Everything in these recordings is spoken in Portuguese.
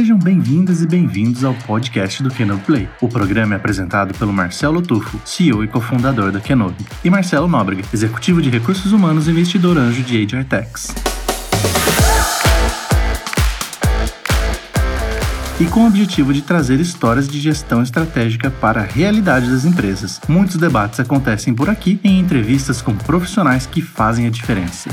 Sejam bem-vindas e bem-vindos ao podcast do Kenobi Play. O programa é apresentado pelo Marcelo Tufo, CEO e cofundador da Kenobi, e Marcelo Nóbrega, executivo de recursos humanos e investidor anjo de HR Techs. e com o objetivo de trazer histórias de gestão estratégica para a realidade das empresas. Muitos debates acontecem por aqui em entrevistas com profissionais que fazem a diferença.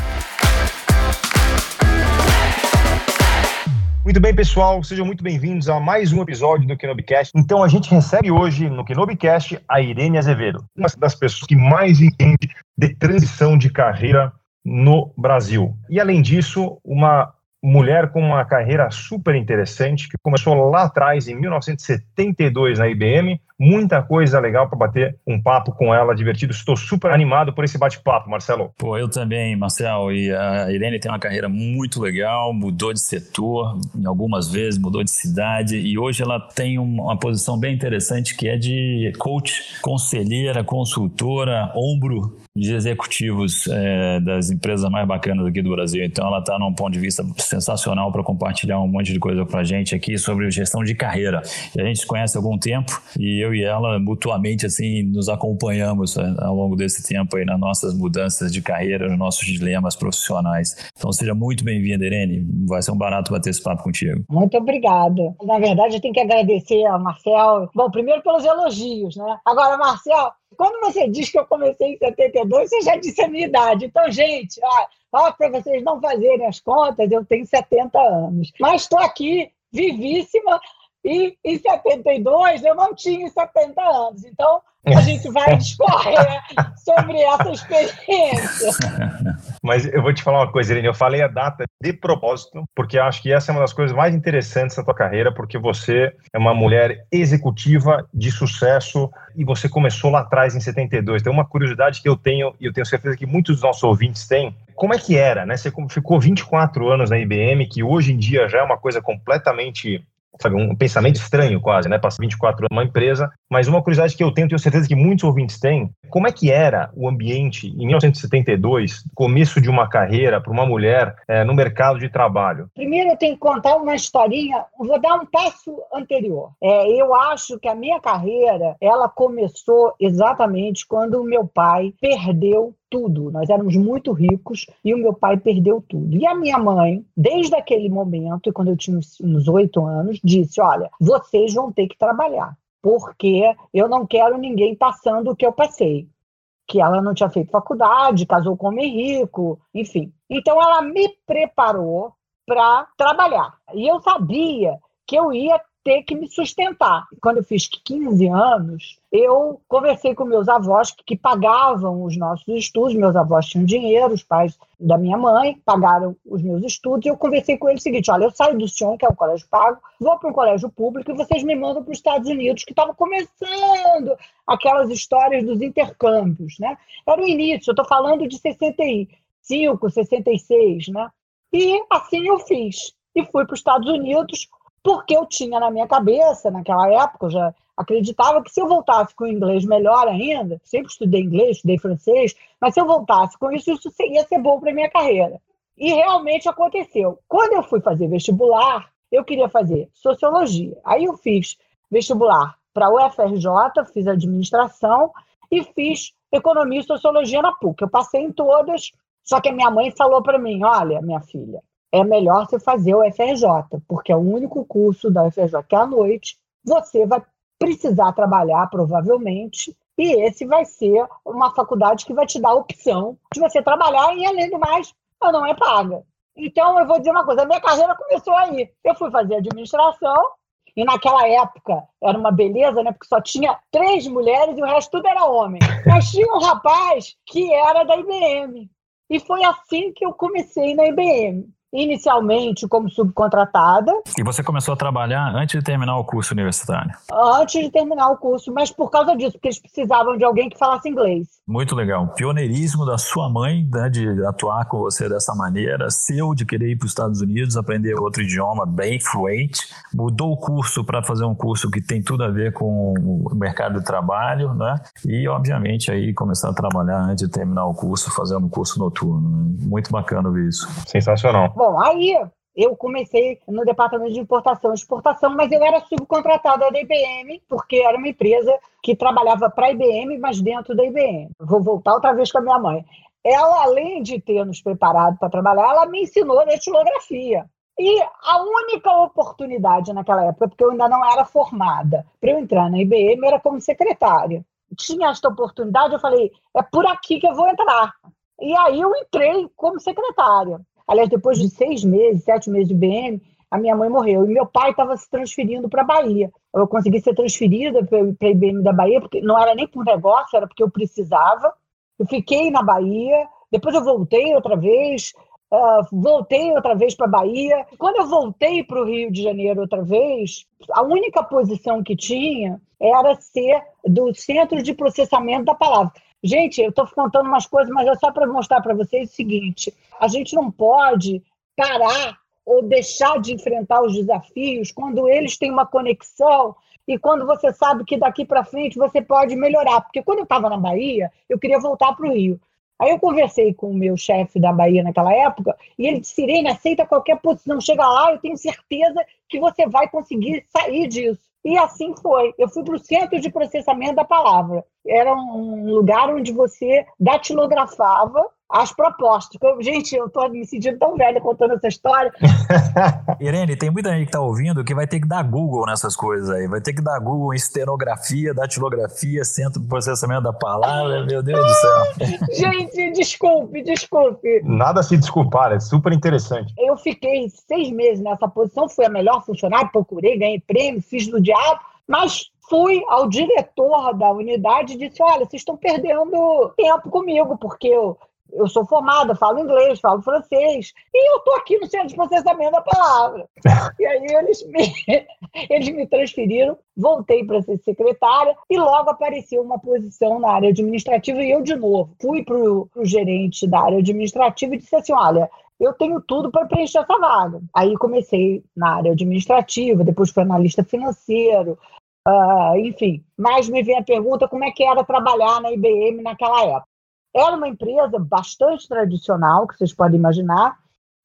Muito bem, pessoal, sejam muito bem-vindos a mais um episódio do Kenobcast. Então, a gente recebe hoje no Kenobcast a Irene Azevedo, uma das pessoas que mais entende de transição de carreira no Brasil. E, além disso, uma mulher com uma carreira super interessante, que começou lá atrás, em 1972, na IBM. Muita coisa legal para bater um papo com ela, divertido. Estou super animado por esse bate-papo, Marcelo. Pô, eu também, Marcelo. E a Irene tem uma carreira muito legal, mudou de setor em algumas vezes, mudou de cidade, e hoje ela tem uma posição bem interessante que é de coach, conselheira, consultora, ombro de executivos é, das empresas mais bacanas aqui do Brasil. Então, ela está num ponto de vista sensacional para compartilhar um monte de coisa para a gente aqui sobre gestão de carreira. E a gente se conhece há algum tempo e eu e ela mutuamente assim nos acompanhamos é, ao longo desse tempo aí nas nossas mudanças de carreira, nos nossos dilemas profissionais. Então, seja muito bem-vinda, Irene. Vai ser um barato bater esse papo contigo. Muito obrigada. Na verdade, eu tenho que agradecer ao Marcel. Bom, primeiro pelos elogios, né? Agora, Marcel, quando você diz que eu comecei em 72, você já disse a minha idade. Então, gente, ó, para vocês não fazerem as contas, eu tenho 70 anos. Mas estou aqui, vivíssima, e em 72 eu não tinha 70 anos. Então, a gente vai discorrer sobre essa experiência. Mas eu vou te falar uma coisa, Irene. Eu falei a data de propósito, porque acho que essa é uma das coisas mais interessantes da tua carreira, porque você é uma mulher executiva de sucesso e você começou lá atrás em 72. Tem uma curiosidade que eu tenho e eu tenho certeza que muitos dos nossos ouvintes têm. Como é que era, né? Você ficou 24 anos na IBM, que hoje em dia já é uma coisa completamente sabe, um pensamento estranho quase, né? Passar 24 anos numa empresa. Mas uma curiosidade que eu tenho, tenho certeza que muitos ouvintes têm, como é que era o ambiente em 1972, começo de uma carreira para uma mulher é, no mercado de trabalho? Primeiro eu tenho que contar uma historinha, vou dar um passo anterior. É, eu acho que a minha carreira, ela começou exatamente quando o meu pai perdeu tudo. Nós éramos muito ricos e o meu pai perdeu tudo. E a minha mãe, desde aquele momento, quando eu tinha uns oito anos, disse: Olha, vocês vão ter que trabalhar, porque eu não quero ninguém passando o que eu passei. Que ela não tinha feito faculdade, casou com homem rico, enfim. Então ela me preparou para trabalhar. E eu sabia que eu ia ter que me sustentar. Quando eu fiz 15 anos, eu conversei com meus avós que, pagavam os nossos estudos. Meus avós tinham dinheiro, os pais da minha mãe pagaram os meus estudos. E eu conversei com eles o seguinte: olha, eu saio do Sion, que é o colégio pago, vou para um colégio público e vocês me mandam para os Estados Unidos, que estava começando aquelas histórias dos intercâmbios, né? Era o início, eu estou falando de 65, 66, né? E assim eu fiz. E fui para os Estados Unidos porque eu tinha na minha cabeça, naquela época, eu já acreditava que se eu voltasse com o inglês melhor ainda, sempre estudei inglês, estudei francês, mas se eu voltasse com isso, isso ia ser bom para a minha carreira. E realmente aconteceu. Quando eu fui fazer vestibular, eu queria fazer sociologia. Aí eu fiz vestibular para o UFRJ, fiz administração e fiz economia e sociologia na PUC. Eu passei em todas, só que a minha mãe falou para mim: olha, minha filha, é melhor você fazer o FRJ, porque é o único curso da UFRJ que é à noite, você vai precisar trabalhar provavelmente, e esse vai ser uma faculdade que vai te dar a opção de você trabalhar e, além do mais, ela não é paga. Então, eu vou dizer uma coisa: a minha carreira começou aí. Eu fui fazer administração, e naquela época era uma beleza, né? Porque só tinha três mulheres e o resto tudo era homem. Mas tinha um rapaz que era da IBM. E foi assim que eu comecei na IBM inicialmente como subcontratada. E você começou a trabalhar antes de terminar o curso universitário? Antes de terminar o curso, mas por causa disso, porque eles precisavam de alguém que falasse inglês. Muito legal. Pioneirismo da sua mãe, né, de atuar com você dessa maneira, seu de querer ir para os Estados Unidos, aprender outro idioma bem fluente, mudou o curso para fazer um curso que tem tudo a ver com o mercado de trabalho, né? E, obviamente, aí começar a trabalhar antes de terminar o curso, fazendo um curso noturno. Muito bacana ver isso. Sensacional. Bom, aí eu comecei no departamento de importação e exportação, mas eu era subcontratada da IBM, porque era uma empresa que trabalhava para a IBM, mas dentro da IBM. Vou voltar outra vez com a minha mãe. Ela, além de ter nos preparado para trabalhar, ela me ensinou datilografia. E a única oportunidade naquela época, porque eu ainda não era formada, para eu entrar na IBM era como secretária. Tinha esta oportunidade, eu falei, é por aqui que eu vou entrar. E aí eu entrei como secretária. Aliás, depois de seis meses, sete meses de IBM, a minha mãe morreu. E meu pai estava se transferindo para a Bahia. Eu consegui ser transferida para a IBM da Bahia, porque não era nem por negócio, era porque eu precisava. Eu fiquei na Bahia, depois eu voltei outra vez, Uh, voltei outra vez para a Bahia. Quando eu voltei para o Rio de Janeiro outra vez, a única posição que tinha era ser do Centro de Processamento da Palavra. Gente, eu estou contando umas coisas, mas é só para mostrar para vocês o seguinte: a gente não pode parar ou deixar de enfrentar os desafios quando eles têm uma conexão e quando você sabe que daqui para frente você pode melhorar. Porque quando eu estava na Bahia, eu queria voltar para o Rio. Aí eu conversei com o meu chefe da Bahia naquela época e ele disse: Irene, aceita qualquer posição, chega lá, eu tenho certeza que você vai conseguir sair disso. E assim foi. Eu fui para o Centro de Processamento da Palavra. Era um lugar onde você datilografava as propostas. Eu, gente, eu estou me sentindo tão velha contando essa história. Irene, tem muita gente que está ouvindo que vai ter que dar Google nessas coisas aí. Vai ter que dar Google em estenografia, datilografia, centro de processamento da palavra. Meu Deus do céu. gente, desculpe, desculpe. Nada a se desculpar, é super interessante. Eu fiquei seis meses nessa posição, fui a melhor funcionária, procurei, ganhei prêmio, fiz do diabo, mas fui ao diretor da unidade e disse: Olha, vocês estão perdendo tempo comigo, porque eu eu sou formada, falo inglês, falo francês, e eu estou aqui no centro de processamento da palavra. E aí eles me, eles me transferiram, voltei para ser secretária, e logo apareceu uma posição na área administrativa, e eu, de novo, fui para o gerente da área administrativa e disse assim: olha, eu tenho tudo para preencher essa vaga. Aí comecei na área administrativa, depois fui analista financeiro, uh, enfim. Mas me vem a pergunta como é que era trabalhar na IBM naquela época. Era uma empresa bastante tradicional, que vocês podem imaginar,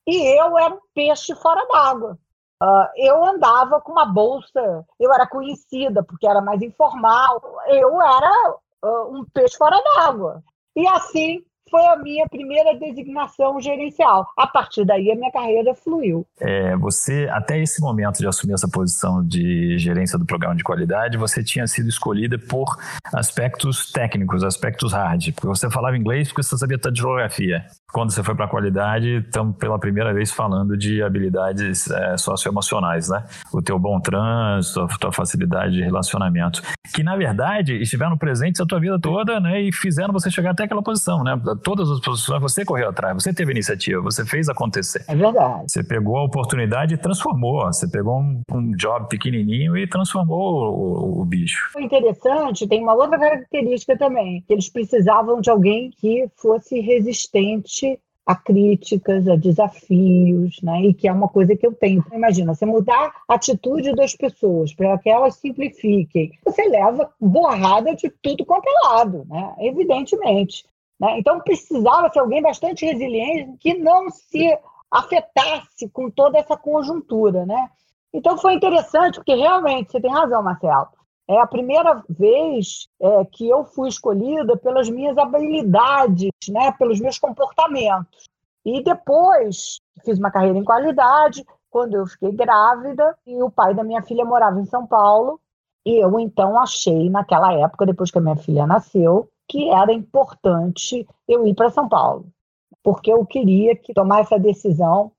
e eu era um peixe fora d'água. Uh, eu andava com uma bolsa, eu era conhecida porque era mais informal, eu era uh, um peixe fora d'água. E assim foi a minha primeira designação gerencial. A partir daí, a minha carreira fluiu. É, você, até esse momento de assumir essa posição de gerência do programa de qualidade, você tinha sido escolhida por aspectos técnicos, aspectos hard. Porque você falava inglês porque você sabia de geografia. Quando você foi para a qualidade, estamos pela primeira vez falando de habilidades é, socioemocionais, né? O teu bom trânsito, a tua facilidade de relacionamento. Que, na verdade, estiveram presentes a tua vida toda, né? E fizeram você chegar até aquela posição, né? todas as posições você correu atrás, você teve iniciativa, você fez acontecer. É verdade. Você pegou a oportunidade e transformou. Você pegou um, um job pequenininho e transformou o, o, bicho. O interessante, tem uma outra característica também, que eles precisavam de alguém que fosse resistente a críticas, a desafios, né? E que é uma coisa que eu tenho. Imagina, você mudar a atitude das pessoas para que elas simplifiquem, você leva borrada de tudo quanto é lado, né? Evidentemente. Né? Então, precisava ser alguém bastante resiliente que não se afetasse com toda essa conjuntura. Né? Então, foi interessante, porque realmente, você tem razão, Marcelo, é a primeira vez é, que eu fui escolhida pelas minhas habilidades, né, pelos meus comportamentos. E depois fiz uma carreira em qualidade, quando eu fiquei grávida, e o pai da minha filha morava em São Paulo, e eu então achei, naquela época, depois que a minha filha nasceu, que era importante eu ir para São Paulo, porque eu queria que tomar essa decisão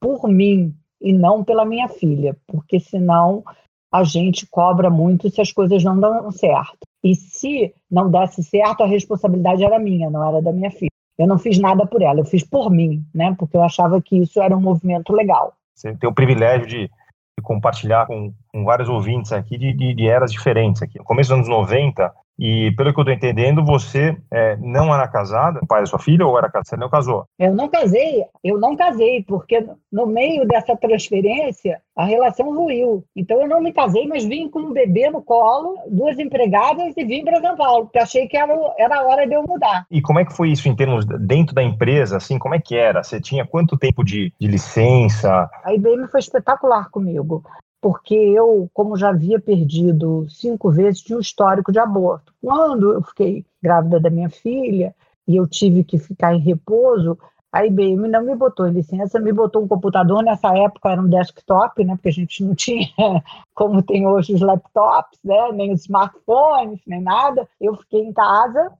por mim e não pela minha filha, porque senão a gente cobra muito se as coisas não dão certo. E se não desse certo, a responsabilidade era minha, não era da minha filha. Eu não fiz nada por ela, eu fiz por mim, né? Porque eu achava que isso era um movimento legal. Você tem o privilégio de, de compartilhar com, com, vários ouvintes aqui de, de, de, eras diferentes aqui. No começo dos anos 90, E pelo que eu estou entendendo, você é, não era casada o pai da sua filha ou era casada? Você não casou? Eu não casei, eu não casei, porque no meio dessa transferência a relação ruiu. Então eu não me casei, mas vim com um bebê no colo, duas empregadas e vim para São Paulo, porque achei que era, era a hora de eu mudar. E como é que foi isso em termos dentro da empresa? Assim, como é que era? Você tinha quanto tempo de, de licença? A IBM foi espetacular comigo porque eu, como já havia perdido cinco vezes, tinha um histórico de aborto. Quando eu fiquei grávida da minha filha e eu tive que ficar em repouso, a IBM não me botou em licença, me botou um computador. Nessa época era um desktop, né, porque a gente não tinha como tem hoje os laptops, né, nem os smartphones, nem nada. Eu fiquei em casa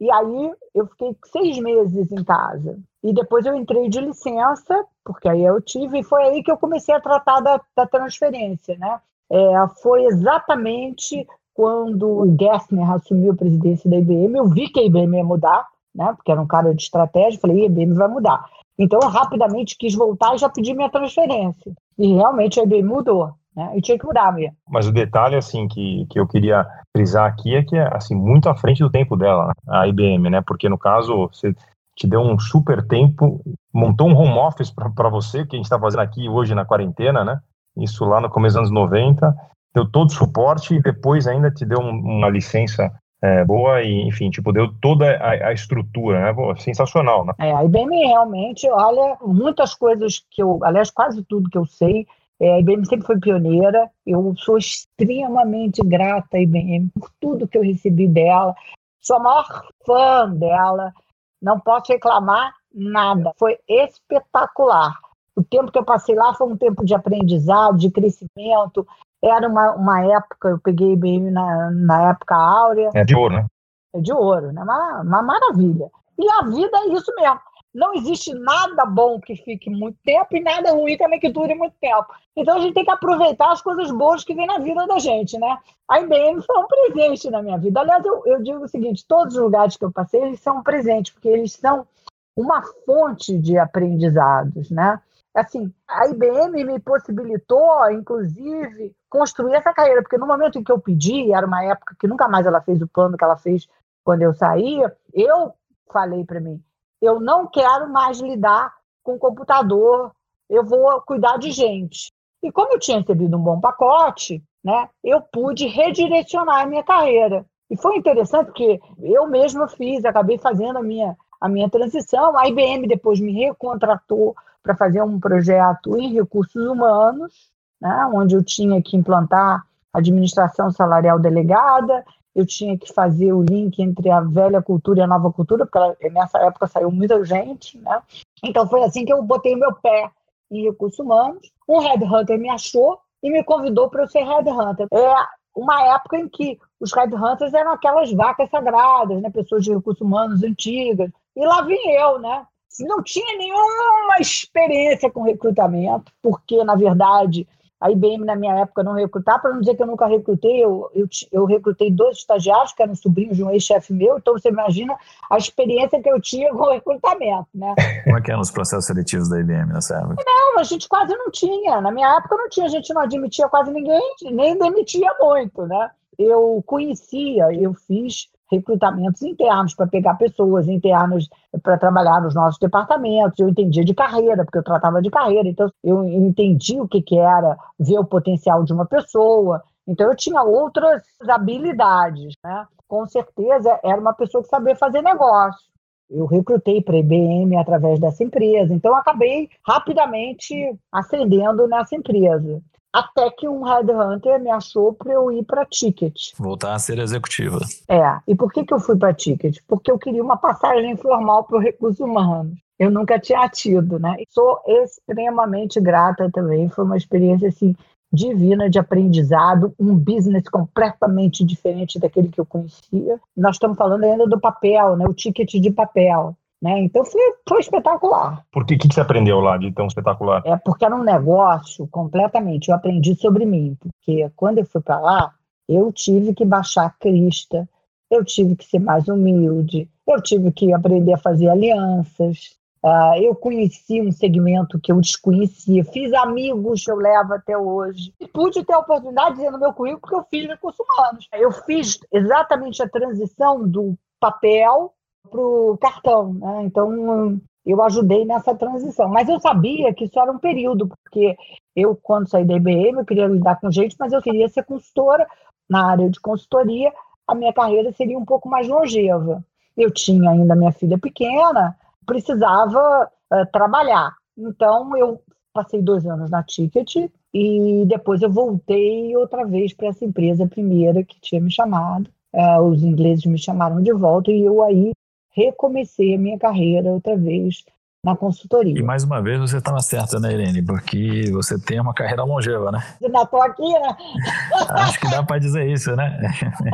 e aí eu fiquei seis meses em casa. E depois eu entrei de licença, porque aí eu tive, e foi aí que eu comecei a tratar da, da transferência. Né? É, foi exatamente quando o Gessner assumiu a presidência da IBM, eu vi que a IBM ia mudar, né? porque era um cara de estratégia, falei, a IBM vai mudar. Então eu rapidamente quis voltar e já pedi minha transferência. E realmente a IBM mudou. Né? E tinha que mudar mesmo. Mas o detalhe assim que, que eu queria frisar aqui é que é assim muito à frente do tempo dela, a IBM, né? Porque no caso você te deu um super tempo, montou um home office para você, que a gente está fazendo aqui hoje na quarentena, né? Isso lá no começo dos anos 90, deu todo o suporte e depois ainda te deu um, uma licença é, boa e, enfim, tipo, deu toda a, a estrutura, né? Pô, sensacional, né? É, a IBM realmente, olha, muitas coisas que eu, aliás, quase tudo que eu sei, é, a IBM sempre foi pioneira, eu sou extremamente grata à IBM por tudo que eu recebi dela, sou a maior fã dela, não posso reclamar nada. Foi espetacular. O tempo que eu passei lá foi um tempo de aprendizado, de crescimento. Era uma, uma época, eu peguei IBM na, na época áurea. É de ouro, né? É de ouro, né? Uma, uma maravilha. E a vida é isso mesmo. Não existe nada bom que fique muito tempo e nada ruim também que dure muito tempo. Então a gente tem que aproveitar as coisas boas que vem na vida da gente, né? A IBM foi um presente na minha vida. Aliás, eu, eu digo o seguinte: todos os lugares que eu passei, eles são um presente, porque eles são uma fonte de aprendizados, né? Assim, a IBM me possibilitou, inclusive, construir essa carreira, porque no momento em que eu pedi, era uma época que nunca mais ela fez o plano que ela fez quando eu saía, eu falei para mim, eu não quero mais lidar com computador, eu vou cuidar de gente. E como eu tinha recebido um bom pacote, né, eu pude redirecionar a minha carreira. E foi interessante porque eu mesma fiz, acabei fazendo a minha, a minha transição. A IBM depois me recontratou para fazer um projeto em recursos humanos, né, onde eu tinha que implantar administração salarial delegada, eu tinha que fazer o link entre a velha cultura e a nova cultura, porque nessa época saiu muita gente, né? Então foi assim que eu botei meu pé em recursos humanos. Um headhunter me achou e me convidou para eu ser headhunter. É uma época em que os headhunters eram aquelas vacas sagradas, né? Pessoas de recursos humanos antigas. E lá vim eu, né? Não tinha nenhuma experiência com recrutamento, porque, na verdade, a IBM, na minha época, não recrutava, para não dizer que eu nunca recrutei, eu, eu, eu recrutei dois estagiários, que eram sobrinhos de um ex-chefe meu, então você imagina a experiência que eu tinha com o recrutamento, né? Como é que eram os processos seletivos da IBM nessa época? Não, a gente quase não tinha. Na minha época não tinha, a gente não admitia quase ninguém, nem demitia muito, né? Eu conhecia, eu fiz recrutamentos internos para pegar pessoas internas para trabalhar nos nossos departamentos. Eu entendia de carreira, porque eu tratava de carreira, então eu entendi o que, que era ver o potencial de uma pessoa. Então eu tinha outras habilidades, né? Com certeza era uma pessoa que sabia fazer negócio. Eu recrutei para a IBM através dessa empresa, então acabei rapidamente ascendendo nessa empresa. Até que um headhunter me achou para eu ir para Ticket. Voltar a ser executiva. É. E por que, que eu fui para Ticket? Porque eu queria uma passagem informal para o recurso humano. Eu nunca tinha tido, né? Sou extremamente grata também. Foi uma experiência assim divina de aprendizado, um business completamente diferente daquele que eu conhecia. Nós estamos falando ainda do papel, né? O ticket de papel. Né? Então foi, foi espetacular. Por que, que você aprendeu lá de tão espetacular? É porque era um negócio completamente. Eu aprendi sobre mim, porque quando eu fui para lá, eu tive que baixar a crista, eu tive que ser mais humilde, eu tive que aprender a fazer alianças, Uh, eu conheci um segmento que eu desconhecia, fiz amigos que eu levo até hoje. E pude ter a oportunidade de dizer no meu currículo que eu fiz recursos humanos. Eu fiz exatamente a transição do papel para o cartão. Né? Então, eu ajudei nessa transição. Mas eu sabia que isso era um período, porque eu, quando saí da IBM, eu queria lidar com gente, mas eu queria ser consultora. Na área de consultoria, a minha carreira seria um pouco mais longeva. Eu tinha ainda minha filha pequena, precisava uh, trabalhar. Então, eu passei dois anos na Ticket e depois eu voltei outra vez para essa empresa primeira que tinha me chamado. Uh, os ingleses me chamaram de volta e eu aí recomecei a minha carreira outra vez na consultoria. E mais uma vez você estava certa, né, Irene? Porque você tem uma carreira longeva, né? Ainda estou aqui, né? Acho que dá para dizer isso, né?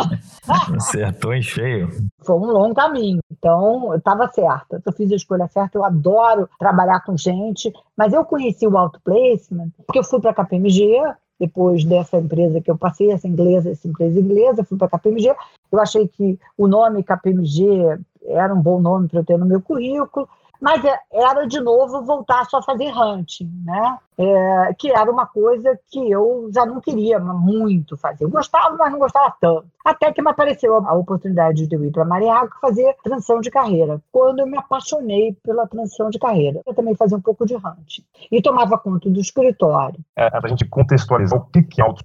Acertou em cheio. Foi um longo caminho, então eu estava certa. Eu fiz a escolha certa, eu adoro trabalhar com gente, mas eu conheci o auto placement porque eu fui para a KPMG, depois dessa empresa que eu passei, essa inglesa, essa empresa inglesa, fui para a KPMG. Eu achei que o nome KPMG era um bom nome para eu ter no meu currículo mas é, era de novo voltar só a fazer hunting, né? É, que era uma coisa que eu já não queria muito fazer. Eu gostava, mas não gostava tanto. Até que me apareceu a oportunidade de eu ir para Mariaco fazer transição de carreira. Quando eu me apaixonei pela transição de carreira, eu também fazia um pouco de hunting e tomava conta do escritório. É, para a gente contextualizar o que é auto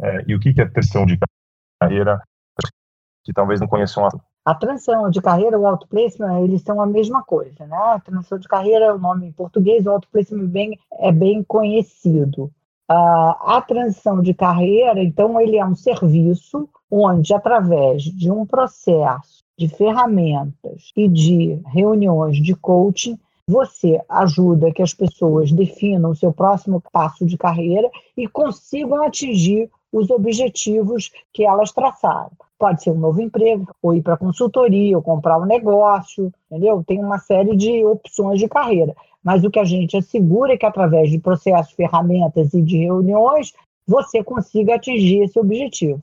é, e o que é transição de carreira, que talvez não conheçam a a transição de carreira, o outplacement, eles são a mesma coisa, né? A transição de carreira é o nome em português, o outplacement bem, é bem conhecido. Uh, a transição de carreira, então, ele é um serviço onde, através de um processo de ferramentas e de reuniões de coaching, você ajuda que as pessoas definam o seu próximo passo de carreira e consigam atingir os objetivos que elas traçaram. Pode ser um novo emprego, ou ir para consultoria, ou comprar um negócio, entendeu? Tem uma série de opções de carreira. Mas o que a gente assegura é que, através de processos, ferramentas e de reuniões, você consiga atingir esse objetivo.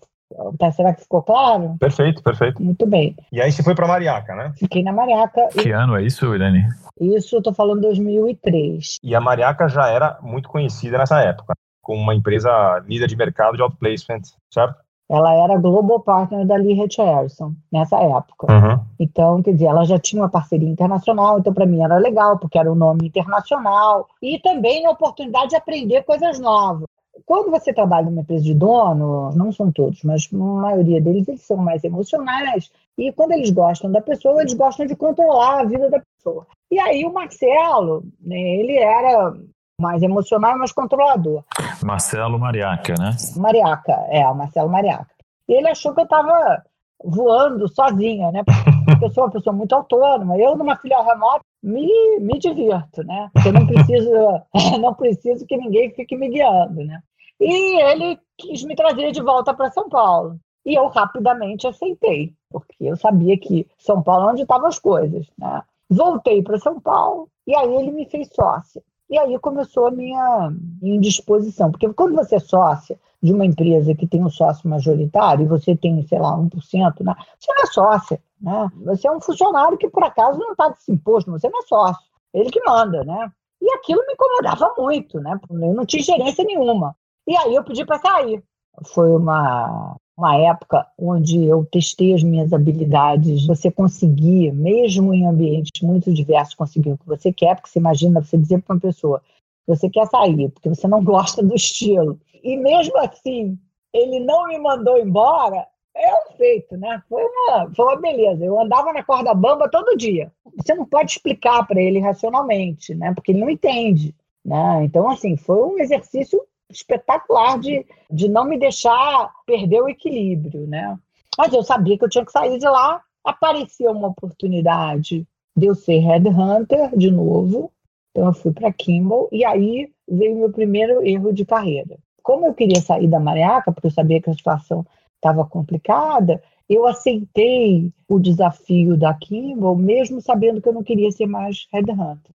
Tá, será que ficou claro? Perfeito, perfeito. Muito bem. E aí você foi para Mariaca, né? Fiquei na Mariaca. Que e... ano é isso, Irene? Isso eu estou falando 2003. E a Mariaca já era muito conhecida nessa época, como uma empresa líder de mercado de outplacement, certo? Ela era global partner da Lee Harrison nessa época. Uhum. Então, quer dizer, ela já tinha uma parceria internacional, então para mim era legal, porque era um nome internacional e também a oportunidade de aprender coisas novas. Quando você trabalha numa empresa de dono, não são todos, mas a maioria deles eles são mais emocionais e quando eles gostam da pessoa, eles gostam de controlar a vida da pessoa. E aí o Marcelo, né, ele era mais emocional e mais controlador. Marcelo Mariaca, né? Mariaca, é, o Marcelo Mariaca. E ele achou que eu estava voando sozinha, né? Porque eu sou uma pessoa muito autônoma. Eu, numa filha remota, me, me divirto, né? Porque eu não preciso, não preciso que ninguém fique me guiando, né? E ele quis me trazer de volta para São Paulo. E eu rapidamente aceitei, porque eu sabia que São Paulo é onde estavam as coisas, né? Voltei para São Paulo e aí ele me fez sócia. E aí começou a minha indisposição, porque quando você é sócia de uma empresa que tem um sócio majoritário e você tem, sei lá, 1%, né? você não é sócia, né? Você é um funcionário que por acaso não paga esse imposto, você não é sócio, ele que manda, né? E aquilo me incomodava muito, né? Eu não tinha gerência nenhuma. E aí eu pedi para sair. Foi uma uma época onde eu testei as minhas habilidades. Você conseguir, mesmo em ambientes muito diversos, conseguir o que você quer, porque você imagina você dizer para uma pessoa você quer sair, porque você não gosta do estilo. E mesmo assim, ele não me mandou embora, é um feito, né? Foi uma, foi uma beleza. Eu andava na corda bamba todo dia. Você não pode explicar para ele racionalmente, né? Porque ele não entende. Né? Então, assim, foi um exercício espetacular de, de não me deixar perder o equilíbrio, né? Mas eu sabia que eu tinha que sair de lá. Apareceu uma oportunidade de eu ser headhunter de novo. Então eu fui para Kimball e aí veio meu primeiro erro de carreira. Como eu queria sair da Mariaca, porque eu sabia que a situação estava complicada, eu aceitei o desafio da Kimball, mesmo sabendo que eu não queria ser mais headhunter.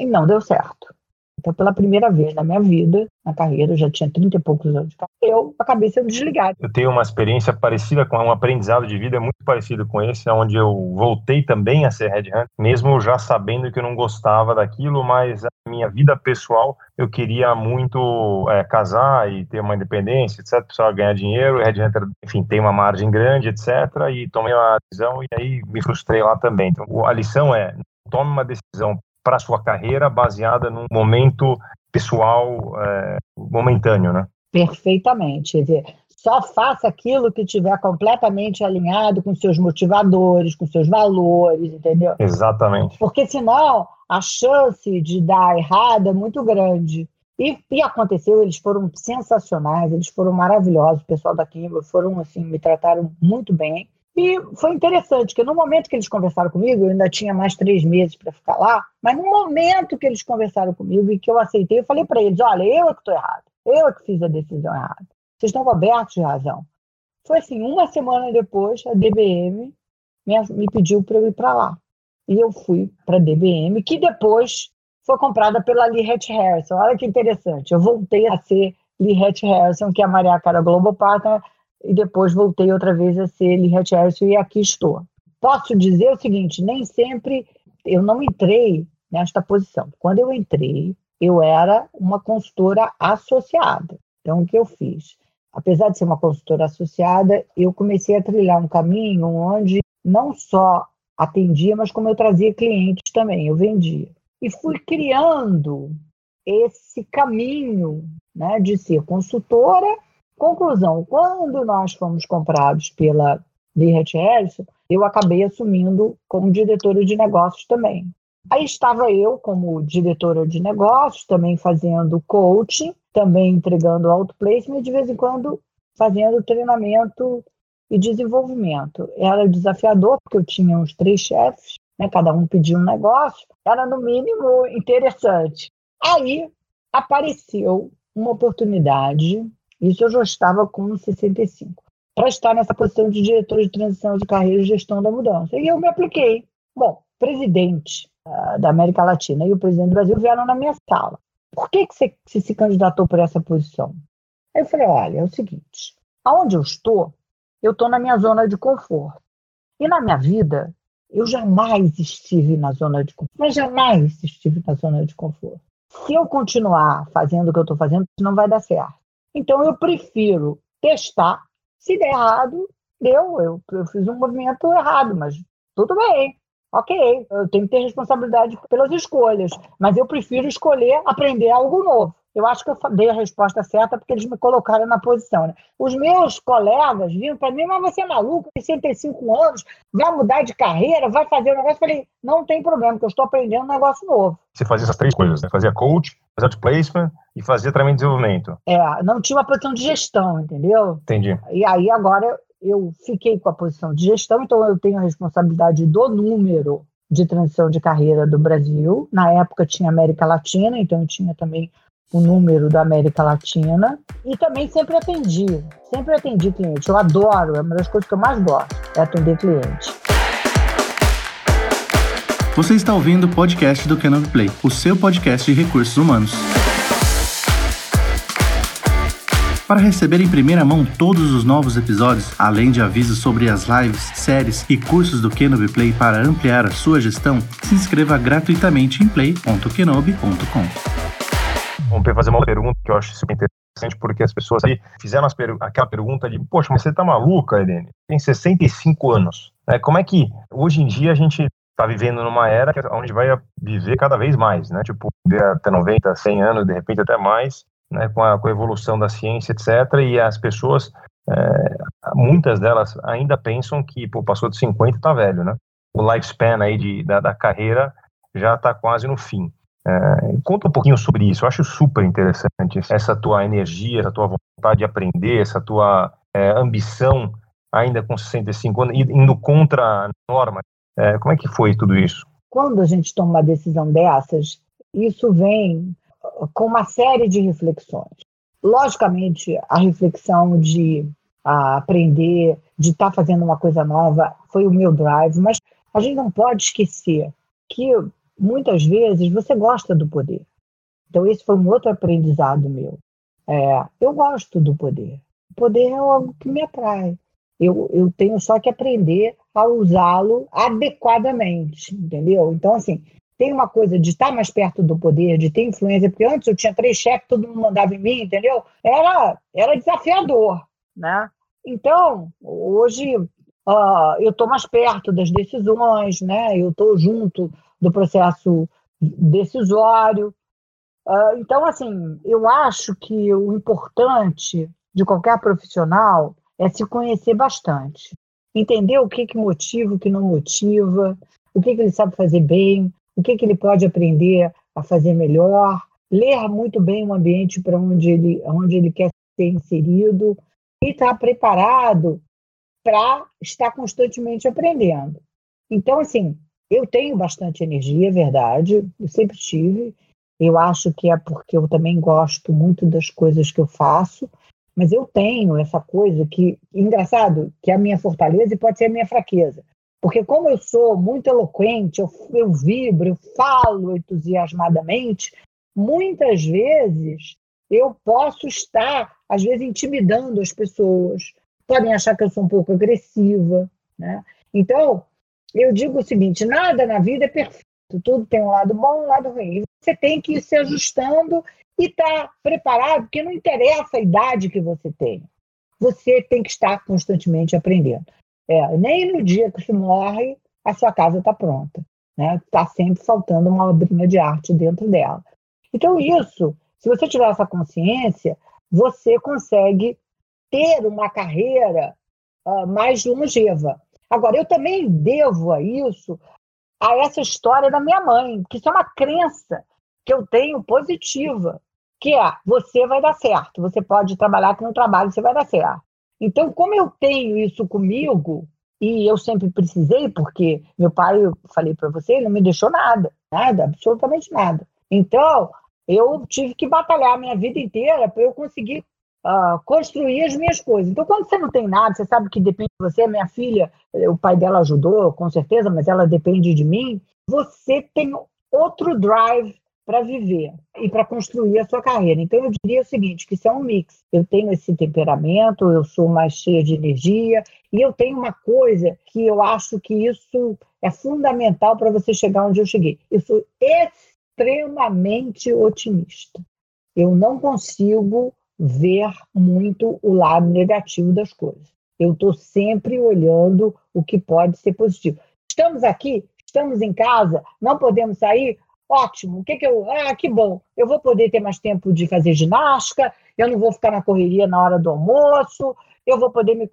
E não deu certo. Então, pela primeira vez na minha vida, na carreira, eu já tinha 30 e poucos anos de carreira, eu acabei sendo desligado. Eu tenho uma experiência parecida com um aprendizado de vida muito parecido com esse, onde eu voltei também a ser headhunter, mesmo já sabendo que eu não gostava daquilo, mas a minha vida pessoal, eu queria muito é, casar e ter uma independência, etc, precisava ganhar dinheiro, headhunter, enfim, tem uma margem grande, etc, e tomei uma decisão e aí me frustrei lá também. Então, a lição é, tome uma decisão para a sua carreira baseada num momento pessoal é, momentâneo, né? Perfeitamente. Só faça aquilo que estiver completamente alinhado com seus motivadores, com seus valores, entendeu? Exatamente. Porque senão a chance de dar errado é muito grande. E, e aconteceu, eles foram sensacionais, eles foram maravilhosos, o pessoal da Kimber foram assim, me trataram muito bem. E foi interessante, que no momento que eles conversaram comigo, eu ainda tinha mais três meses para ficar lá, mas no momento que eles conversaram comigo e que eu aceitei, eu falei para eles: olha, eu é que estou errado, eu é que fiz a decisão errada. Vocês estão cobertos de razão. Foi assim, uma semana depois, a DBM me, me pediu para eu ir para lá. E eu fui para a DBM, que depois foi comprada pela Lee Hatch Harrison. Olha que interessante, eu voltei a ser Lee Hatch Harrison, que é a Maria Cara Global Partner, e depois voltei outra vez a ser Lee Harrison e aqui estou. Posso dizer o seguinte, nem sempre eu não entrei nesta posição. Quando eu entrei, eu era uma consultora associada. Então, o que eu fiz? Apesar de ser uma consultora associada, eu comecei a trilhar um caminho onde não só atendia, mas como eu trazia clientes também, eu vendia. E fui criando esse caminho né, de ser consultora Conclusão, quando nós fomos comprados pela Lee Harrison, eu acabei assumindo como diretora de negócios também. Aí estava eu como diretora de negócios, também fazendo coaching, também entregando outplacement e de vez em quando fazendo treinamento e desenvolvimento. Era desafiador, porque eu tinha uns três chefes, né, cada um pedia um negócio, era no mínimo interessante. Aí apareceu uma oportunidade isso eu já estava com 65. Para estar nessa posição de diretor de transição de carreira e gestão da mudança. E eu me apliquei. Bom, presidente uh, da América Latina e o presidente do Brasil vieram na minha sala. Por que, que você, se candidatou por essa posição? Aí eu falei: olha, é o seguinte, aonde eu estou, eu estou na minha zona de conforto. E na minha vida, eu jamais estive na zona de conforto. Mas jamais estive na zona de conforto. Se eu continuar fazendo o que eu estou fazendo, não vai dar certo. Então, eu prefiro testar. Se der errado, deu. Eu, eu fiz um movimento errado, mas tudo bem. Ok, eu tenho que ter responsabilidade pelas escolhas, mas eu prefiro escolher aprender algo novo. Eu acho que eu dei a resposta certa porque eles me colocaram na posição. Né? Os meus colegas viram para mim, mas você é maluco, 65 anos, vai mudar de carreira, vai fazer um negócio. Eu falei, não tem problema, porque eu estou aprendendo um negócio novo. Você fazia essas três coisas, né? Fazia coach, fazia placement e fazia também desenvolvimento. É, não tinha uma posição de gestão, entendeu? Entendi. E aí agora eu fiquei com a posição de gestão, então eu tenho a responsabilidade do número de transição de carreira do Brasil. Na época tinha América Latina, então eu tinha também o número da América Latina e também sempre atendi, sempre atendi cliente. Eu adoro, é uma das coisas que eu mais gosto, é atender cliente. Você está ouvindo o podcast do Canove Play, o seu podcast de recursos humanos. Para receber em primeira mão todos os novos episódios, além de avisos sobre as lives, séries e cursos do Kenobi Play para ampliar a sua gestão, se inscreva gratuitamente em play.kenobi.com. Vamos fazer uma pergunta que eu acho super interessante, porque as pessoas ali fizeram per aquela pergunta de, poxa, mas você tá maluca, Irene? Tem 65 anos. Né? Como é que hoje em dia a gente está vivendo numa era onde vai viver cada vez mais, né? Tipo, até 90, 100 anos, de repente até mais, né? Com a, com a evolução da ciência, etc. E as pessoas, é, muitas delas ainda pensam que, pô, passou de 50 tá velho, né? O lifespan aí de, da, da carreira já está quase no fim. É, conta um pouquinho sobre isso, eu acho super interessante essa tua energia, essa tua vontade de aprender, essa tua é, ambição, ainda com 65 anos, indo contra a norma. É, como é que foi tudo isso? Quando a gente toma uma decisão dessas, isso vem com uma série de reflexões. Logicamente, a reflexão de a aprender, de estar tá fazendo uma coisa nova, foi o meu drive, mas a gente não pode esquecer que muitas vezes você gosta do poder. Então, esse foi um outro aprendizado meu. É, eu gosto do poder. O poder é algo que me atrai. Eu, eu tenho só que aprender a usá-lo adequadamente, entendeu? Então, assim, tem uma coisa de estar mais perto do poder, de ter influência, porque antes eu tinha três chefes, todo mundo mandava em mim, entendeu? Era, era desafiador, né? Então, hoje uh, eu estou mais perto das decisões, né? Eu estou junto do processo decisório. Uh, então, assim, eu acho que o importante de qualquer profissional é se conhecer bastante, entender o que, que motiva, o que não motiva, o que, que ele sabe fazer bem, o que, que ele pode aprender a fazer melhor, ler muito bem o ambiente para onde ele, onde ele quer ser inserido e estar tá preparado para estar constantemente aprendendo. Então, assim, eu tenho bastante energia, é verdade, eu sempre tive. Eu acho que é porque eu também gosto muito das coisas que eu faço, mas eu tenho essa coisa que, engraçado, que é a minha fortaleza e pode ser a minha fraqueza. Porque como eu sou muito eloquente, eu, eu vibro, eu falo entusiasmadamente, muitas vezes eu posso estar, às vezes, intimidando as pessoas. Podem achar que eu sou um pouco agressiva. Né? Então, eu digo o seguinte: nada na vida é perfeito, tudo tem um lado bom e um lado ruim. Você tem que ir se ajustando e estar tá preparado, porque não interessa a idade que você tem. Você tem que estar constantemente aprendendo. É, nem no dia que você morre, a sua casa está pronta. Está né? Tá sempre faltando uma obrinha de arte dentro dela. Então, isso, se você tiver essa consciência, você consegue ter uma carreira uh, mais longeva. Agora, eu também devo a isso a essa história da minha mãe, que isso é uma crença que eu tenho positiva, que é você vai dar certo, você pode trabalhar que no trabalho você vai dar certo. Então, como eu tenho isso comigo, e eu sempre precisei, porque meu pai, eu falei para você, não me deixou nada, nada, absolutamente nada. Então, eu tive que batalhar a minha vida inteira para eu conseguir uh, construir as minhas coisas. Então, quando você não tem nada, você sabe que depende de você. Minha filha, o pai dela ajudou, com certeza, mas ela depende de mim. Você tem outro drive para viver e para construir a sua carreira. Então, eu diria o seguinte, que isso é um mix. Eu tenho esse temperamento, eu sou mais cheia de energia, e eu tenho uma coisa que eu acho que isso é fundamental para você chegar onde eu cheguei. Eu sou extremamente otimista. Eu não consigo ver muito o lado negativo das coisas. Eu estou sempre olhando o que pode ser positivo. Estamos aqui, estamos em casa, não podemos sair. Ótimo. O que, que eu. Ah, que bom. Eu vou poder ter mais tempo de fazer ginástica, eu não vou ficar na correria na hora do almoço, eu vou poder me,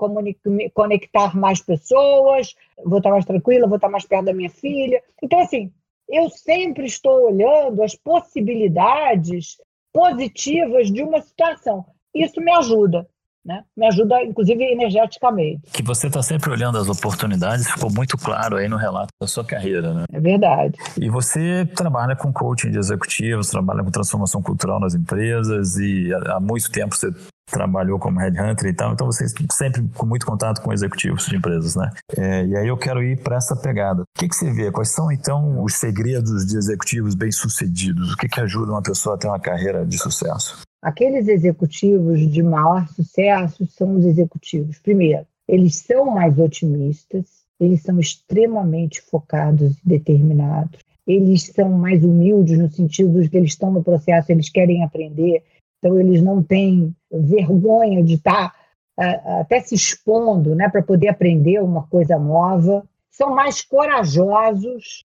me conectar mais pessoas, vou estar mais tranquila, vou estar mais perto da minha filha. Então, assim, eu sempre estou olhando as possibilidades positivas de uma situação. Isso me ajuda. Né? Me ajuda, inclusive, energeticamente. Que você está sempre olhando as oportunidades, ficou muito claro aí no relato da sua carreira, né? É verdade. E você trabalha com coaching de executivos, trabalha com transformação cultural nas empresas e há muito tempo você trabalhou como headhunter e tal, então você sempre com muito contato com executivos de empresas, né? É, e aí eu quero ir para essa pegada. O que, que você vê? Quais são então os segredos de executivos bem-sucedidos? O que, que ajuda uma pessoa a ter uma carreira de sucesso? Aqueles executivos de maior sucesso são os executivos. Primeiro, eles são mais otimistas, eles são extremamente focados e determinados, eles são mais humildes no sentido de que eles estão no processo, eles querem aprender, então eles não têm vergonha de estar uh, até se expondo né, para poder aprender uma coisa nova, são mais corajosos.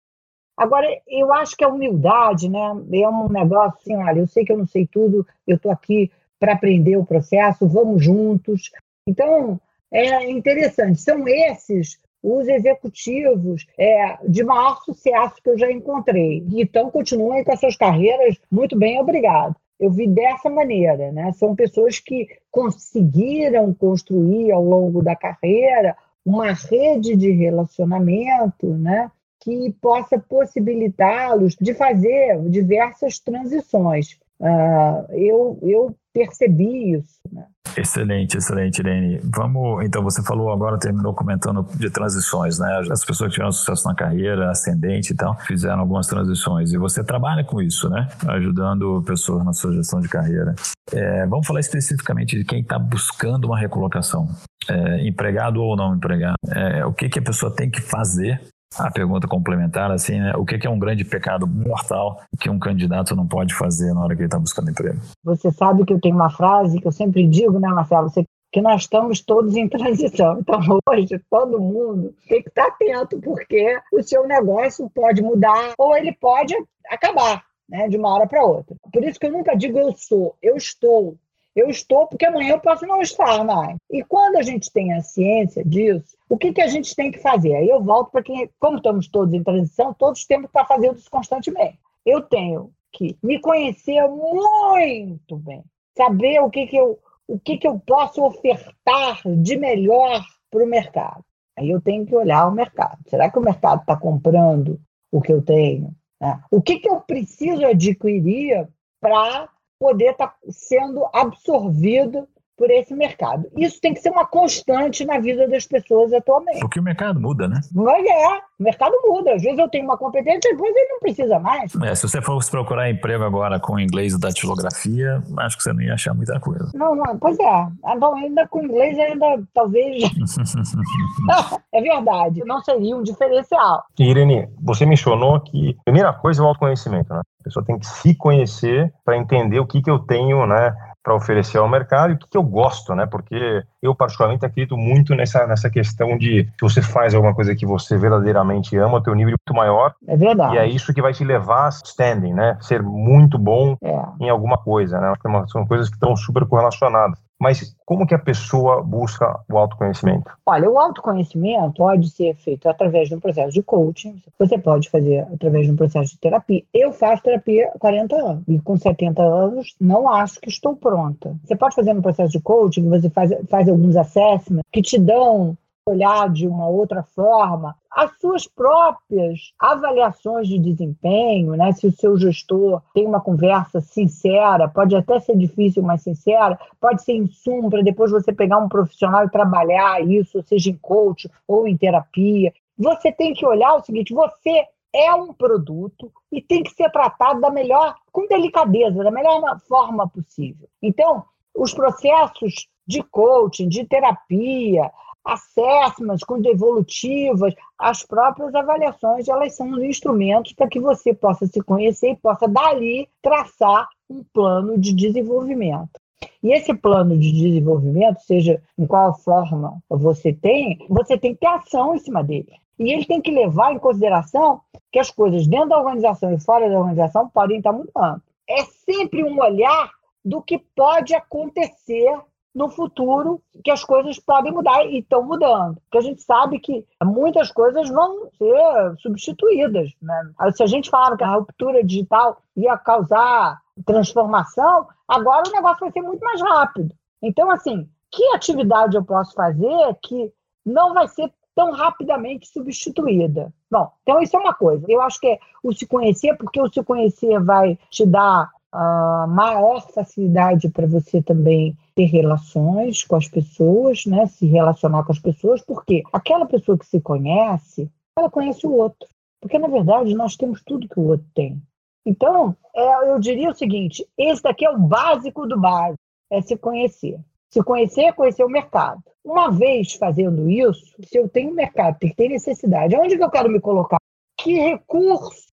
Agora, eu acho que a humildade né, é um negócio assim: olha, eu sei que eu não sei tudo, eu estou aqui para aprender o processo, vamos juntos. Então, é interessante. São esses os executivos é, de maior sucesso que eu já encontrei. Então, continuem com as suas carreiras muito bem, obrigado eu vi dessa maneira, né? São pessoas que conseguiram construir ao longo da carreira uma rede de relacionamento, né? Que possa possibilitá-los de fazer diversas transições. Uh, eu, eu percebi isso. Né? Excelente, excelente, Irene. Vamos, então, você falou agora, terminou comentando de transições, né? As pessoas que tiveram sucesso na carreira, ascendente e tal, fizeram algumas transições. E você trabalha com isso, né? Ajudando pessoas na sua gestão de carreira. É, vamos falar especificamente de quem está buscando uma recolocação. É, empregado ou não empregado. É, o que, que a pessoa tem que fazer a pergunta complementar, assim, né? O que é um grande pecado mortal que um candidato não pode fazer na hora que ele está buscando emprego? Você sabe que eu tenho uma frase que eu sempre digo, né, Marcelo? Você que nós estamos todos em transição. Então, hoje, todo mundo tem que estar atento, porque o seu negócio pode mudar ou ele pode acabar né, de uma hora para outra. Por isso que eu nunca digo eu sou, eu estou. Eu estou porque amanhã eu posso não estar mais. E quando a gente tem a ciência disso, o que, que a gente tem que fazer? Aí eu volto para que, como estamos todos em transição, todos temos que estar fazendo isso constantemente. Eu tenho que me conhecer muito bem, saber o que, que, eu, o que, que eu posso ofertar de melhor para o mercado. Aí eu tenho que olhar o mercado. Será que o mercado está comprando o que eu tenho? Né? O que, que eu preciso adquirir para poder estar tá sendo absorvido por esse mercado. Isso tem que ser uma constante na vida das pessoas atualmente. Porque o mercado muda, né? Mas é, o mercado muda. Às vezes eu tenho uma competência, depois ele não precisa mais. É, se você fosse procurar emprego agora com inglês da datilografia, acho que você não ia achar muita coisa. Não, não, pois é. Ah, bom, ainda com inglês, ainda talvez. é verdade. Não seria um diferencial. Irene, você mencionou que a primeira coisa é o autoconhecimento, né? A pessoa tem que se conhecer para entender o que, que eu tenho, né? Para oferecer ao mercado e o que, que, eu gosto, né? Porque eu, particularmente, acredito muito nessa, nessa questão de que você faz alguma coisa que você verdadeiramente ama, o teu nível é muito maior. É verdade. E é isso que vai te levar a standing, né? Ser muito bom é. em alguma coisa, né? São coisas que estão super correlacionadas. Mas como que a pessoa busca o autoconhecimento? Olha, o autoconhecimento pode ser feito através de um processo de coaching, você pode fazer através de um processo de terapia. Eu faço terapia há 40 anos e com 70 anos não acho que estou pronta. Você pode fazer um processo de coaching, você faz, faz alguns assessments que te dão olhar de uma outra forma, as suas próprias avaliações de desempenho, né? Se o seu gestor tem uma conversa sincera, pode até ser difícil, mas sincera, pode ser insumo para depois você pegar um profissional e trabalhar isso, seja em coach ou em terapia. Você tem que olhar o seguinte: você é um produto e tem que ser tratado da melhor, com delicadeza, da melhor forma possível. Então, os processos de coaching, de terapia, assessments, com devolutivas, as próprias avaliações, elas são os instrumentos para que você possa se conhecer e possa, dali, traçar um plano de desenvolvimento. E esse plano de desenvolvimento, seja em qual forma você tem, você tem que ter ação em cima dele. E ele tem que levar em consideração que as coisas dentro da organização e fora da organização podem estar mudando. É sempre um olhar do que pode acontecer no futuro que as coisas podem mudar e estão mudando. Porque a gente sabe que muitas coisas vão ser substituídas. Né? Se a gente falava que a ruptura digital ia causar transformação, agora o negócio vai ser muito mais rápido. Então, assim, que atividade eu posso fazer que não vai ser tão rapidamente substituída? Bom, então isso é uma coisa. Eu acho que é o se conhecer, porque o se conhecer vai te dar a maior facilidade para você também ter relações com as pessoas, né? Se relacionar com as pessoas, porque aquela pessoa que se conhece, ela conhece o outro. Porque, na verdade, nós temos tudo que o outro tem. Então, é, eu diria o seguinte: esse daqui é o básico do básico, é se conhecer. Se conhecer é conhecer o mercado. Uma vez fazendo isso, se eu tenho mercado, que tem necessidade, onde que eu quero me colocar? Que recursos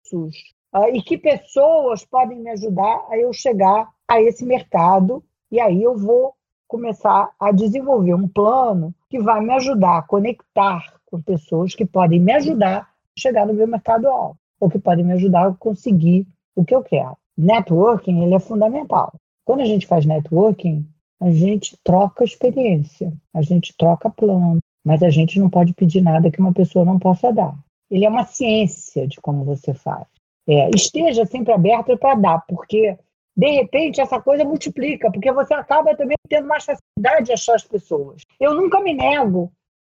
uh, e que pessoas podem me ajudar a eu chegar a esse mercado e aí eu vou começar a desenvolver um plano que vai me ajudar a conectar com pessoas que podem me ajudar a chegar no meu mercado alto ou que podem me ajudar a conseguir o que eu quero. Networking ele é fundamental. Quando a gente faz networking, a gente troca experiência, a gente troca plano, mas a gente não pode pedir nada que uma pessoa não possa dar. Ele é uma ciência de como você faz. É, esteja sempre aberto para dar, porque de repente essa coisa multiplica, porque você acaba também tendo mais facilidade de achar as pessoas. Eu nunca me nego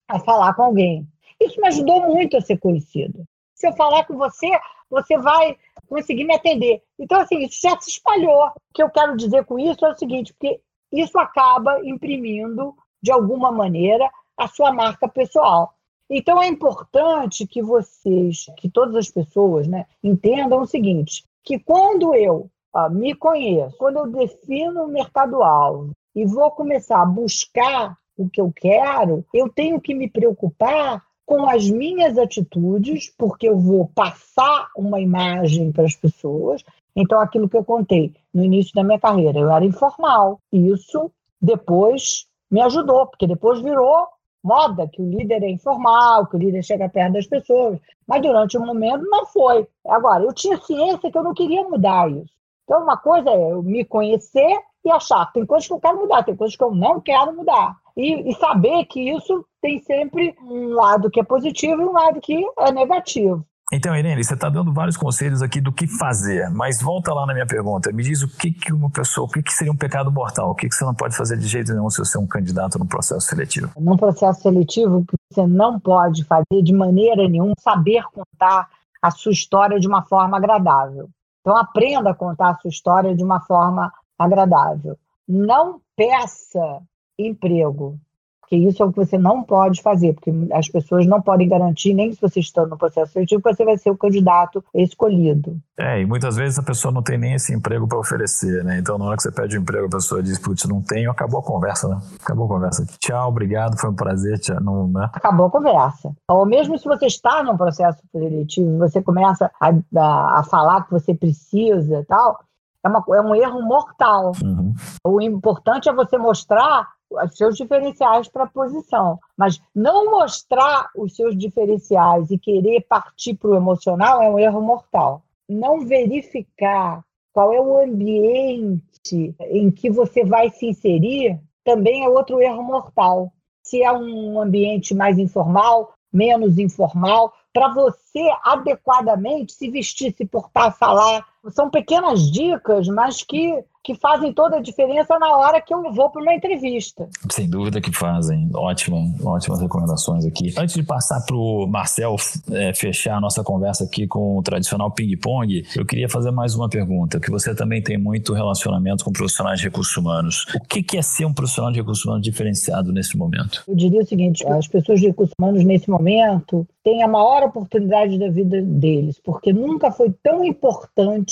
a falar com alguém. Isso me ajudou muito a ser conhecido. Se eu falar com você, você vai conseguir me atender. Então, assim, isso já se espalhou. O que eu quero dizer com isso é o seguinte, porque isso acaba imprimindo, de alguma maneira, a sua marca pessoal. Então, é importante que vocês, que todas as pessoas, né, entendam o seguinte, que quando eu ó, me conheço, quando eu defino o mercado-alvo e vou começar a buscar o que eu quero, eu tenho que me preocupar com as minhas atitudes, porque eu vou passar uma imagem para as pessoas. Então, aquilo que eu contei no início da minha carreira, eu era informal. Isso depois me ajudou, porque depois virou moda que o líder é informal, que o líder chega perto das pessoas. Mas durante um momento não foi. Agora, eu tinha ciência que eu não queria mudar isso. Então, uma coisa é eu me conhecer e achar tem coisas que eu quero mudar, tem coisas que eu não quero mudar. E, e, saber que isso tem sempre um lado que é positivo e um lado que é negativo. Então, Irene, você está dando vários conselhos aqui do que fazer, mas volta lá na minha pergunta. Me diz o que, que uma pessoa, o que, que seria um pecado mortal? O que, que você não pode fazer de jeito nenhum se você é um candidato no processo seletivo? Num processo seletivo, você não pode fazer de maneira nenhuma, saber contar a sua história de uma forma agradável. Então, aprenda a contar a sua história de uma forma agradável. Não peça emprego, porque isso é o que você não pode fazer, porque as pessoas não podem garantir, nem se você está no processo seletivo, que você vai ser o candidato escolhido. É, e muitas vezes a pessoa não tem nem esse emprego para oferecer, né? Então, na hora que você pede o um emprego, a pessoa diz, putz, não tenho, acabou a conversa, né? Acabou a conversa. Tchau, obrigado, foi um prazer. Tchau, não, né? Acabou a conversa. Ou mesmo se você está num processo seletivo, você começa a, a, a falar que você precisa e tal, é, uma, é um erro mortal. Uhum. O importante é você mostrar os seus diferenciais para a posição. Mas não mostrar os seus diferenciais e querer partir para o emocional é um erro mortal. Não verificar qual é o ambiente em que você vai se inserir também é outro erro mortal. Se é um ambiente mais informal, menos informal, para você adequadamente se vestir, se portar, falar. São pequenas dicas, mas que, que fazem toda a diferença na hora que eu vou para uma entrevista. Sem dúvida que fazem. Ótima, ótimas recomendações aqui. Antes de passar para o Marcel é, fechar a nossa conversa aqui com o tradicional ping-pong, eu queria fazer mais uma pergunta, que você também tem muito relacionamento com profissionais de recursos humanos. O que, que é ser um profissional de recursos humanos diferenciado nesse momento? Eu diria o seguinte, as pessoas de recursos humanos nesse momento têm a maior oportunidade da vida deles, porque nunca foi tão importante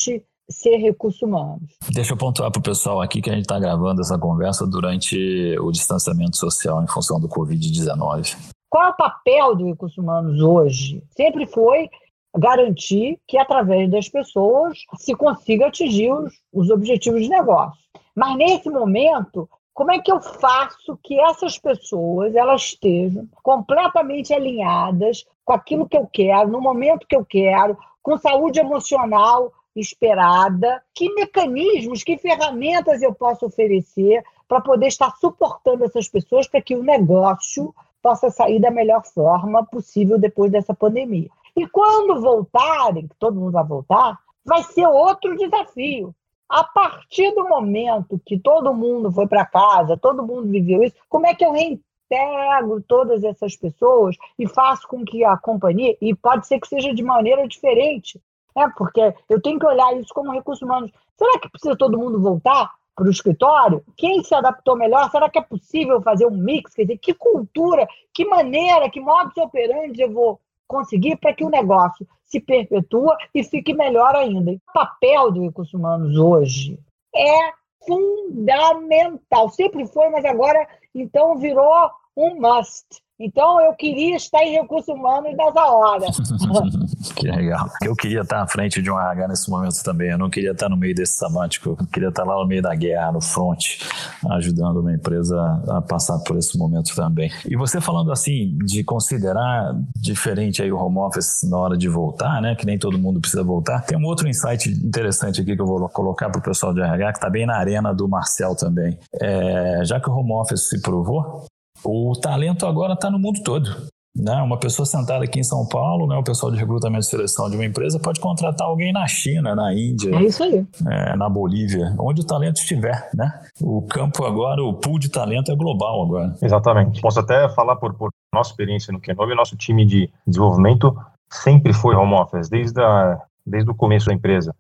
ser recursos humanos. Deixa eu pontuar para o pessoal aqui que a gente está gravando essa conversa durante o distanciamento social em função do Covid-19. Qual é o papel dos recursos humanos hoje? Sempre foi garantir que, através das pessoas, se consiga atingir os, os objetivos de negócio. Mas, nesse momento, como é que eu faço que essas pessoas elas estejam completamente alinhadas com aquilo que eu quero, no momento que eu quero, com saúde emocional esperada? Que mecanismos, que ferramentas eu posso oferecer para poder estar suportando essas pessoas para que o negócio possa sair da melhor forma possível depois dessa pandemia? E quando voltarem, que todo mundo vai voltar, vai ser outro desafio a partir do momento que todo mundo foi para casa, todo mundo viveu isso, como é que eu reintegro todas essas pessoas e faço com que a companhia, e pode ser que seja de maneira diferente, né? porque eu tenho que olhar isso como recurso humano. Será que precisa todo mundo voltar para o escritório? Quem se adaptou melhor? Será que é possível fazer um mix? Quer dizer, que cultura, que maneira, que modus operandi eu vou conseguir para que o negócio se perpetua e fique melhor ainda. O papel do recursos humanos hoje é fundamental. Sempre foi, mas agora então virou um must. Então eu queria estar em recursos humanos nessa hora. que legal. Eu queria estar à frente de um RH nesse momento também. Eu não queria estar no meio desse sabático. Eu queria estar lá no meio da guerra, no front, ajudando uma empresa a passar por esse momento também. E você falando assim de considerar diferente aí o home office na hora de voltar, né? Que nem todo mundo precisa voltar. Tem um outro insight interessante aqui que eu vou colocar para o pessoal de RH que está bem na arena do Marcel também. É, já que o home office se provou, o talento agora está no mundo todo. Né? Uma pessoa sentada aqui em São Paulo, né, o pessoal de recrutamento e seleção de uma empresa pode contratar alguém na China, na Índia, é isso aí. É, na Bolívia, onde o talento estiver. Né? O campo agora, o pool de talento é global agora. Exatamente. Posso até falar por, por nossa experiência no Kenobi, nosso time de desenvolvimento sempre foi home office, desde a desde o começo da empresa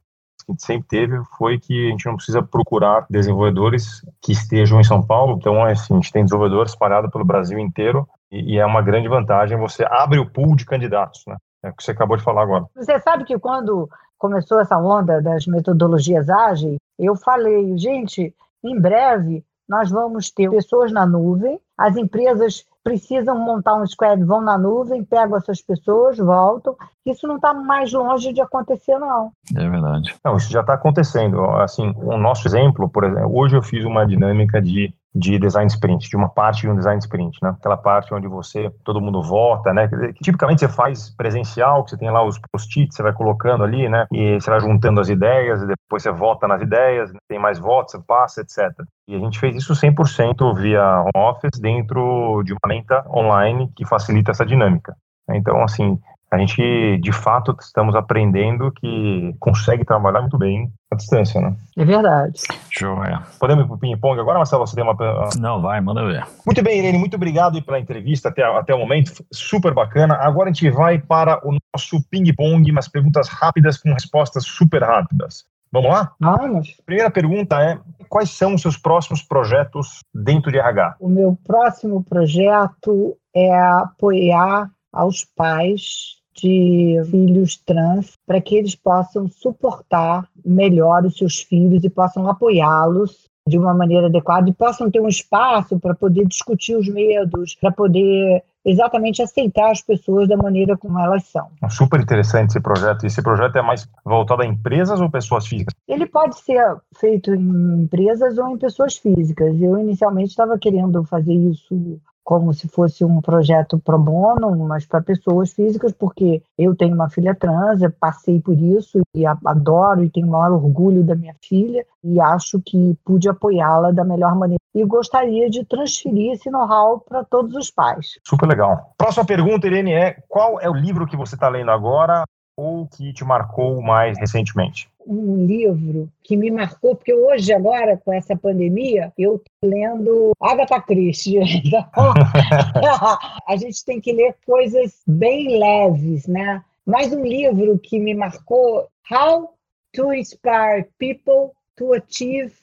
que a gente sempre teve foi que a gente não precisa procurar desenvolvedores que estejam em São Paulo. Então, assim, a gente tem desenvolvedores espalhados pelo Brasil inteiro e, e é uma grande vantagem. Você abre o pool de candidatos, né? É o que você acabou de falar agora. Você sabe que quando começou essa onda das metodologias ágeis, eu falei, gente, em breve nós vamos ter pessoas na nuvem, as empresas precisam montar um squad, vão na nuvem, pegam essas pessoas, voltam. Isso não está mais longe de acontecer, não. É verdade. Não, isso já está acontecendo. Assim, o nosso exemplo, por exemplo, hoje eu fiz uma dinâmica de de design sprint, de uma parte de um design sprint, né? Aquela parte onde você, todo mundo vota, né? Que, tipicamente você faz presencial, que você tem lá os post-its, você vai colocando ali, né? E você vai juntando as ideias, e depois você vota nas ideias, tem mais votos, você passa, etc. E a gente fez isso 100% via home office dentro de uma menta online que facilita essa dinâmica. Então, assim, a gente de fato estamos aprendendo que consegue trabalhar muito bem à distância, né? É verdade. Joia. Podemos ir para o ping-pong agora, Marcelo? Você tem uma. Não, vai, manda ver. Muito bem, Irene, muito obrigado pela entrevista até, até o momento, super bacana. Agora a gente vai para o nosso ping-pong, umas perguntas rápidas com respostas super rápidas. Vamos lá? Vamos. Primeira pergunta é: quais são os seus próximos projetos dentro de RH? O meu próximo projeto é apoiar aos pais de filhos trans para que eles possam suportar melhor os seus filhos e possam apoiá-los de uma maneira adequada e possam ter um espaço para poder discutir os medos, para poder exatamente aceitar as pessoas da maneira como elas são. É super interessante esse projeto. Esse projeto é mais voltado a empresas ou pessoas físicas? Ele pode ser feito em empresas ou em pessoas físicas. Eu inicialmente estava querendo fazer isso como se fosse um projeto pro bono, mas para pessoas físicas, porque eu tenho uma filha trans, passei por isso e adoro e tenho o maior orgulho da minha filha e acho que pude apoiá-la da melhor maneira. E gostaria de transferir esse know-how para todos os pais. Super legal. Próxima pergunta, Irene, é qual é o livro que você está lendo agora ou que te marcou mais recentemente? Um livro que me marcou, porque hoje, agora, com essa pandemia, eu estou lendo Agatha Christie. Então, a gente tem que ler coisas bem leves, né? Mais um livro que me marcou, How to Inspire People to Achieve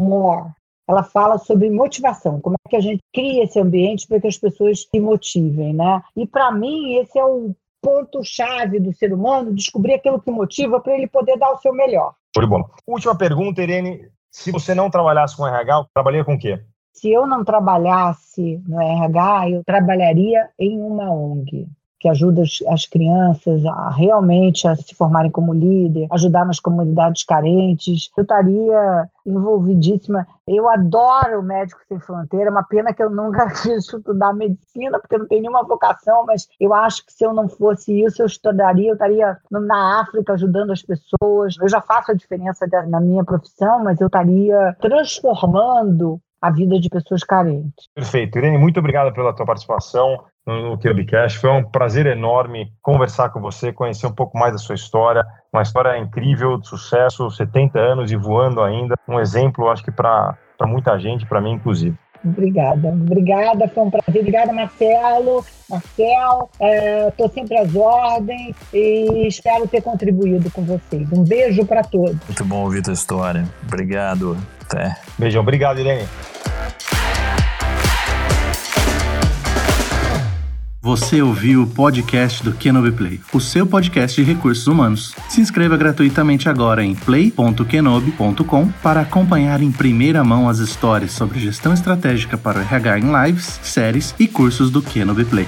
More. Ela fala sobre motivação, como é que a gente cria esse ambiente para que as pessoas se motivem, né? E para mim esse é o ponto-chave do ser humano, descobrir aquilo que motiva para ele poder dar o seu melhor. Foi bom. Última pergunta, Irene. Se você não trabalhasse com RH, trabalharia com o quê? Se eu não trabalhasse no RH, eu trabalharia em uma ONG que ajuda as crianças a realmente a se formarem como líder, ajudar nas comunidades carentes. Eu estaria envolvidíssima. Eu adoro Médico Sem Fronteira, uma pena que eu nunca quis estudar medicina, porque eu não tenho nenhuma vocação, mas eu acho que se eu não fosse isso, eu estudaria, eu estaria na África ajudando as pessoas. Eu já faço a diferença na minha profissão, mas eu estaria transformando a vida de pessoas carentes. Perfeito. Irene, muito obrigado pela tua participação no Cubecast. Foi um prazer enorme conversar com você, conhecer um pouco mais da sua história. Uma história incrível, de sucesso, 70 anos e voando ainda. Um exemplo, acho que para muita gente, para mim inclusive. Obrigada, obrigada, foi um prazer. Obrigada, Marcelo, Marcel. Estou é, sempre às ordens e espero ter contribuído com vocês. Um beijo para todos. Muito bom ouvir tua história. Obrigado. Até. Beijão, obrigado, Irene. Você ouviu o podcast do Kenobi Play, o seu podcast de recursos humanos. Se inscreva gratuitamente agora em play.kenobi.com para acompanhar em primeira mão as histórias sobre gestão estratégica para o RH em lives, séries e cursos do Kenobi Play.